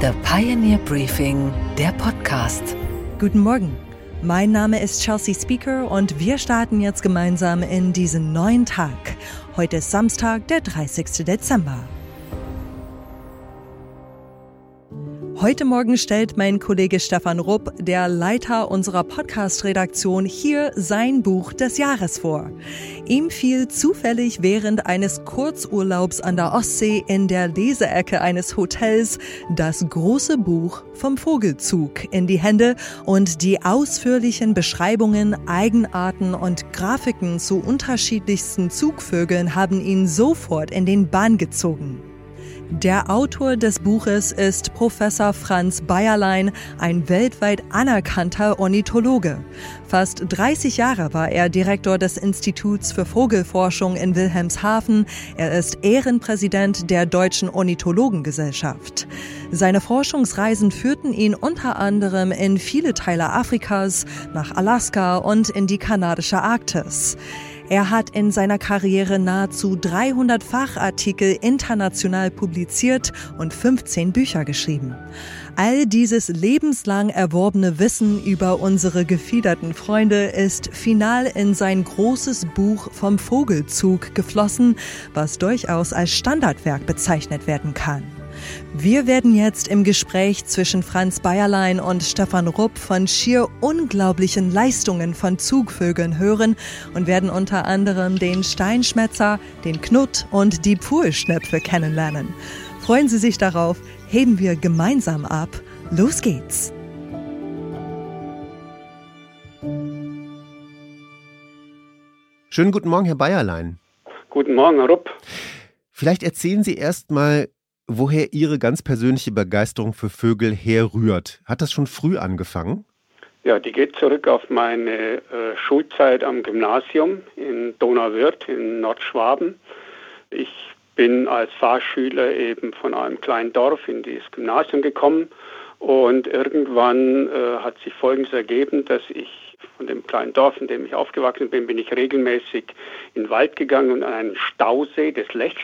The Pioneer Briefing, der Podcast. Guten Morgen. Mein Name ist Chelsea Speaker und wir starten jetzt gemeinsam in diesen neuen Tag. Heute ist Samstag, der 30. Dezember. Heute Morgen stellt mein Kollege Stefan Rupp, der Leiter unserer Podcast-Redaktion, hier sein Buch des Jahres vor. Ihm fiel zufällig während eines Kurzurlaubs an der Ostsee in der Leseecke eines Hotels das große Buch vom Vogelzug in die Hände und die ausführlichen Beschreibungen, Eigenarten und Grafiken zu unterschiedlichsten Zugvögeln haben ihn sofort in den Bann gezogen. Der Autor des Buches ist Professor Franz Bayerlein, ein weltweit anerkannter Ornithologe. Fast 30 Jahre war er Direktor des Instituts für Vogelforschung in Wilhelmshaven. Er ist Ehrenpräsident der Deutschen Ornithologengesellschaft. Seine Forschungsreisen führten ihn unter anderem in viele Teile Afrikas, nach Alaska und in die kanadische Arktis. Er hat in seiner Karriere nahezu 300 Fachartikel international publiziert und 15 Bücher geschrieben. All dieses lebenslang erworbene Wissen über unsere gefiederten Freunde ist final in sein großes Buch vom Vogelzug geflossen, was durchaus als Standardwerk bezeichnet werden kann. Wir werden jetzt im Gespräch zwischen Franz Bayerlein und Stefan Rupp von schier unglaublichen Leistungen von Zugvögeln hören und werden unter anderem den Steinschmetzer, den Knutt und die Pfuhlschnepfe kennenlernen. Freuen Sie sich darauf, heben wir gemeinsam ab. Los geht's! Schönen guten Morgen, Herr Bayerlein. Guten Morgen, Herr Rupp. Vielleicht erzählen Sie erst mal, woher Ihre ganz persönliche Begeisterung für Vögel herrührt. Hat das schon früh angefangen? Ja, die geht zurück auf meine äh, Schulzeit am Gymnasium in Donauwörth in Nordschwaben. Ich bin als Fahrschüler eben von einem kleinen Dorf in dieses Gymnasium gekommen und irgendwann äh, hat sich Folgendes ergeben, dass ich von dem kleinen Dorf, in dem ich aufgewachsen bin, bin ich regelmäßig in den Wald gegangen und an einen Stausee des Lechs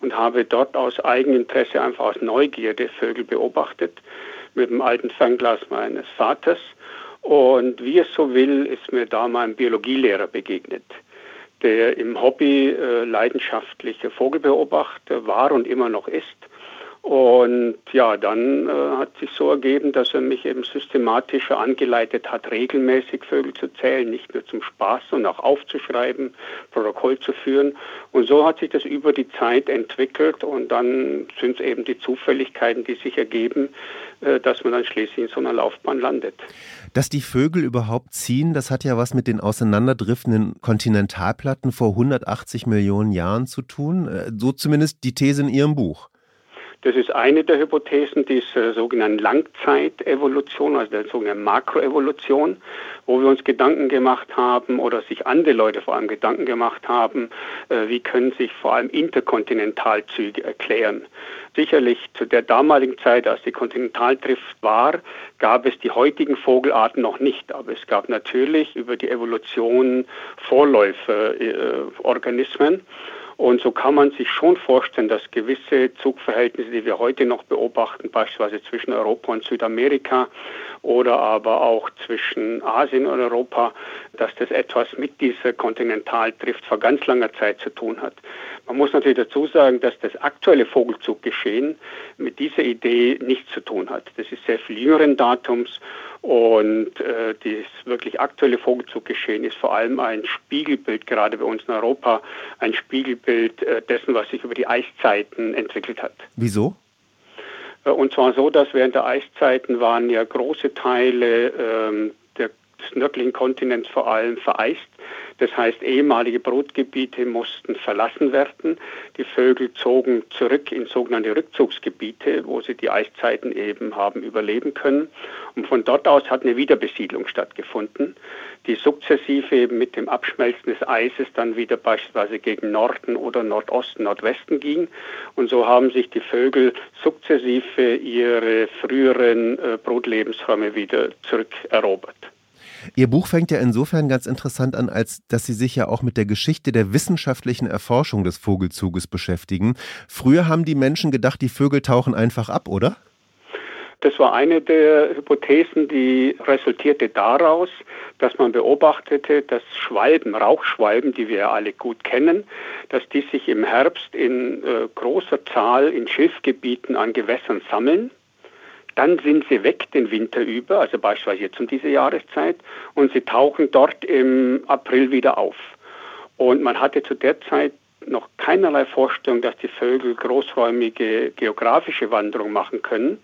und habe dort aus Eigeninteresse, einfach aus Neugierde Vögel beobachtet mit dem alten Fernglas meines Vaters. Und wie es so will, ist mir da mein Biologielehrer begegnet, der im Hobby äh, leidenschaftlicher Vogelbeobachter war und immer noch ist und ja, dann äh, hat sich so ergeben, dass er mich eben systematischer angeleitet hat, regelmäßig Vögel zu zählen, nicht nur zum Spaß, sondern auch aufzuschreiben, Protokoll zu führen. Und so hat sich das über die Zeit entwickelt und dann sind es eben die Zufälligkeiten, die sich ergeben, äh, dass man dann schließlich in so einer Laufbahn landet. Dass die Vögel überhaupt ziehen, das hat ja was mit den auseinanderdriftenden Kontinentalplatten vor 180 Millionen Jahren zu tun. Äh, so zumindest die These in Ihrem Buch. Das ist eine der Hypothesen dieser sogenannten Langzeitevolution, also der sogenannten Makroevolution, wo wir uns Gedanken gemacht haben oder sich andere Leute vor allem Gedanken gemacht haben, äh, wie können sich vor allem Interkontinentalzüge erklären. Sicherlich zu der damaligen Zeit, als die Kontinentaldrift war, gab es die heutigen Vogelarten noch nicht, aber es gab natürlich über die Evolution Vorläuferorganismen. Äh, und so kann man sich schon vorstellen, dass gewisse Zugverhältnisse, die wir heute noch beobachten, beispielsweise zwischen Europa und Südamerika oder aber auch zwischen Asien und Europa, dass das etwas mit dieser Kontinentaldrift vor ganz langer Zeit zu tun hat. Man muss natürlich dazu sagen, dass das aktuelle Vogelzuggeschehen mit dieser Idee nichts zu tun hat. Das ist sehr viel jüngeren Datums und äh, das wirklich aktuelle Vogelzuggeschehen ist vor allem ein Spiegelbild, gerade bei uns in Europa, ein Spiegelbild äh, dessen, was sich über die Eiszeiten entwickelt hat. Wieso? Äh, und zwar so, dass während der Eiszeiten waren ja große Teile ähm, der, des nördlichen Kontinents vor allem vereist. Das heißt, ehemalige Brutgebiete mussten verlassen werden. Die Vögel zogen zurück in sogenannte Rückzugsgebiete, wo sie die Eiszeiten eben haben überleben können. Und von dort aus hat eine Wiederbesiedlung stattgefunden, die sukzessive eben mit dem Abschmelzen des Eises dann wieder beispielsweise gegen Norden oder Nordosten, Nordwesten ging. Und so haben sich die Vögel sukzessive ihre früheren äh, Brutlebensräume wieder zurückerobert. Ihr Buch fängt ja insofern ganz interessant an, als dass Sie sich ja auch mit der Geschichte der wissenschaftlichen Erforschung des Vogelzuges beschäftigen. Früher haben die Menschen gedacht, die Vögel tauchen einfach ab, oder? Das war eine der Hypothesen, die resultierte daraus, dass man beobachtete, dass Schwalben, Rauchschwalben, die wir ja alle gut kennen, dass die sich im Herbst in äh, großer Zahl in Schilfgebieten an Gewässern sammeln. Dann sind sie weg den Winter über, also beispielsweise jetzt um diese Jahreszeit, und sie tauchen dort im April wieder auf. Und man hatte zu der Zeit noch keinerlei Vorstellung, dass die Vögel großräumige geografische Wanderung machen können.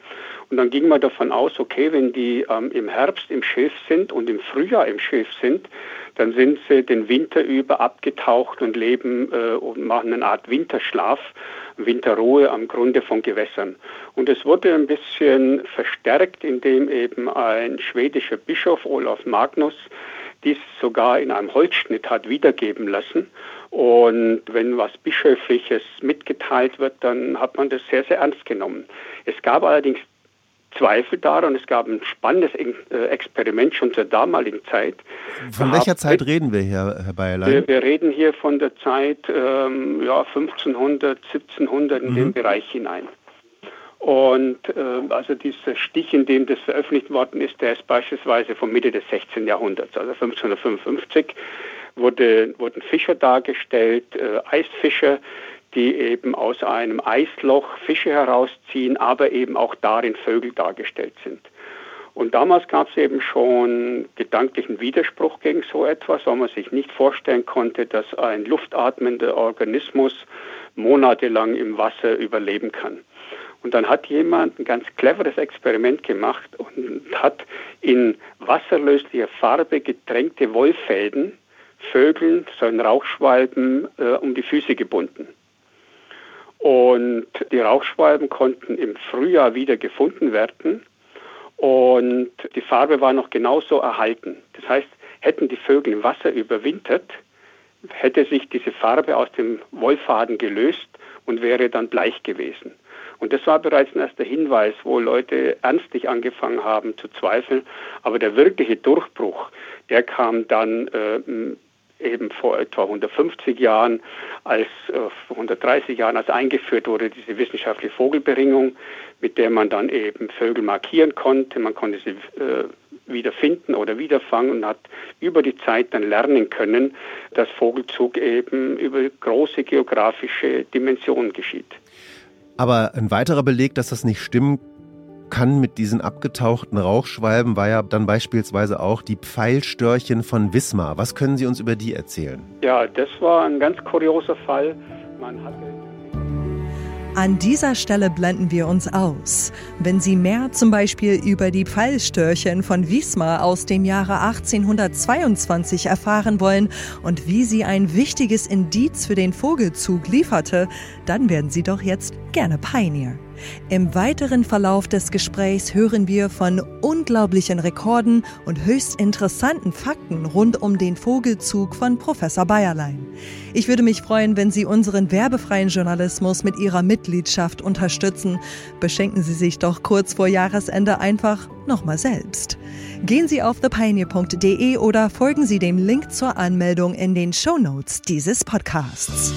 Und dann ging man davon aus, okay, wenn die ähm, im Herbst im Schilf sind und im Frühjahr im Schilf sind, dann sind sie den Winter über abgetaucht und leben äh, und machen eine Art Winterschlaf, Winterruhe am Grunde von Gewässern. Und es wurde ein bisschen verstärkt, indem eben ein schwedischer Bischof, Olaf Magnus, dies sogar in einem Holzschnitt hat wiedergeben lassen. Und wenn was Bischöfliches mitgeteilt wird, dann hat man das sehr, sehr ernst genommen. Es gab allerdings Zweifel daran. Es gab ein spannendes äh, Experiment schon zur damaligen Zeit. Von welcher Zeit reden wir hier, Herr Bayerlein? Wir, wir, reden hier von der Zeit ähm, ja, 1500, 1700 in mhm. den Bereich hinein. Und äh, also dieser Stich, in dem das veröffentlicht worden ist, der ist beispielsweise von Mitte des 16. Jahrhunderts, also 1555, wurde, wurden Fischer dargestellt, äh, Eisfischer, die eben aus einem Eisloch Fische herausziehen, aber eben auch darin Vögel dargestellt sind. Und damals gab es eben schon gedanklichen Widerspruch gegen so etwas, weil man sich nicht vorstellen konnte, dass ein luftatmender Organismus monatelang im Wasser überleben kann. Und dann hat jemand ein ganz cleveres Experiment gemacht und hat in wasserlöslicher Farbe getränkte Wollfäden Vögeln, so ein Rauchschwalben, äh, um die Füße gebunden. Und die Rauchschwalben konnten im Frühjahr wieder gefunden werden und die Farbe war noch genauso erhalten. Das heißt, hätten die Vögel im Wasser überwintert, hätte sich diese Farbe aus dem Wollfaden gelöst und wäre dann bleich gewesen. Und das war bereits ein erster Hinweis, wo Leute ernstlich angefangen haben zu zweifeln. Aber der wirkliche Durchbruch, der kam dann äh, eben vor etwa 150 Jahren, als äh, 130 Jahren, als eingeführt wurde diese wissenschaftliche Vogelberingung, mit der man dann eben Vögel markieren konnte. Man konnte sie äh, wieder finden oder wiederfangen und hat über die Zeit dann lernen können, dass Vogelzug eben über große geografische Dimensionen geschieht. Aber ein weiterer Beleg, dass das nicht stimmen kann mit diesen abgetauchten Rauchschwalben war ja dann beispielsweise auch die Pfeilstörchen von Wismar. Was können Sie uns über die erzählen? Ja, das war ein ganz kurioser Fall. Man hatte an dieser Stelle blenden wir uns aus. Wenn Sie mehr zum Beispiel über die Pfeilstörchen von Wismar aus dem Jahre 1822 erfahren wollen und wie sie ein wichtiges Indiz für den Vogelzug lieferte, dann werden Sie doch jetzt gerne Pioneer. Im weiteren Verlauf des Gesprächs hören wir von unglaublichen Rekorden und höchst interessanten Fakten rund um den Vogelzug von Professor Bayerlein. Ich würde mich freuen, wenn Sie unseren werbefreien Journalismus mit Ihrer Mitgliedschaft unterstützen. Beschenken Sie sich doch kurz vor Jahresende einfach nochmal selbst. Gehen Sie auf thepioneer.de oder folgen Sie dem Link zur Anmeldung in den Show Notes dieses Podcasts.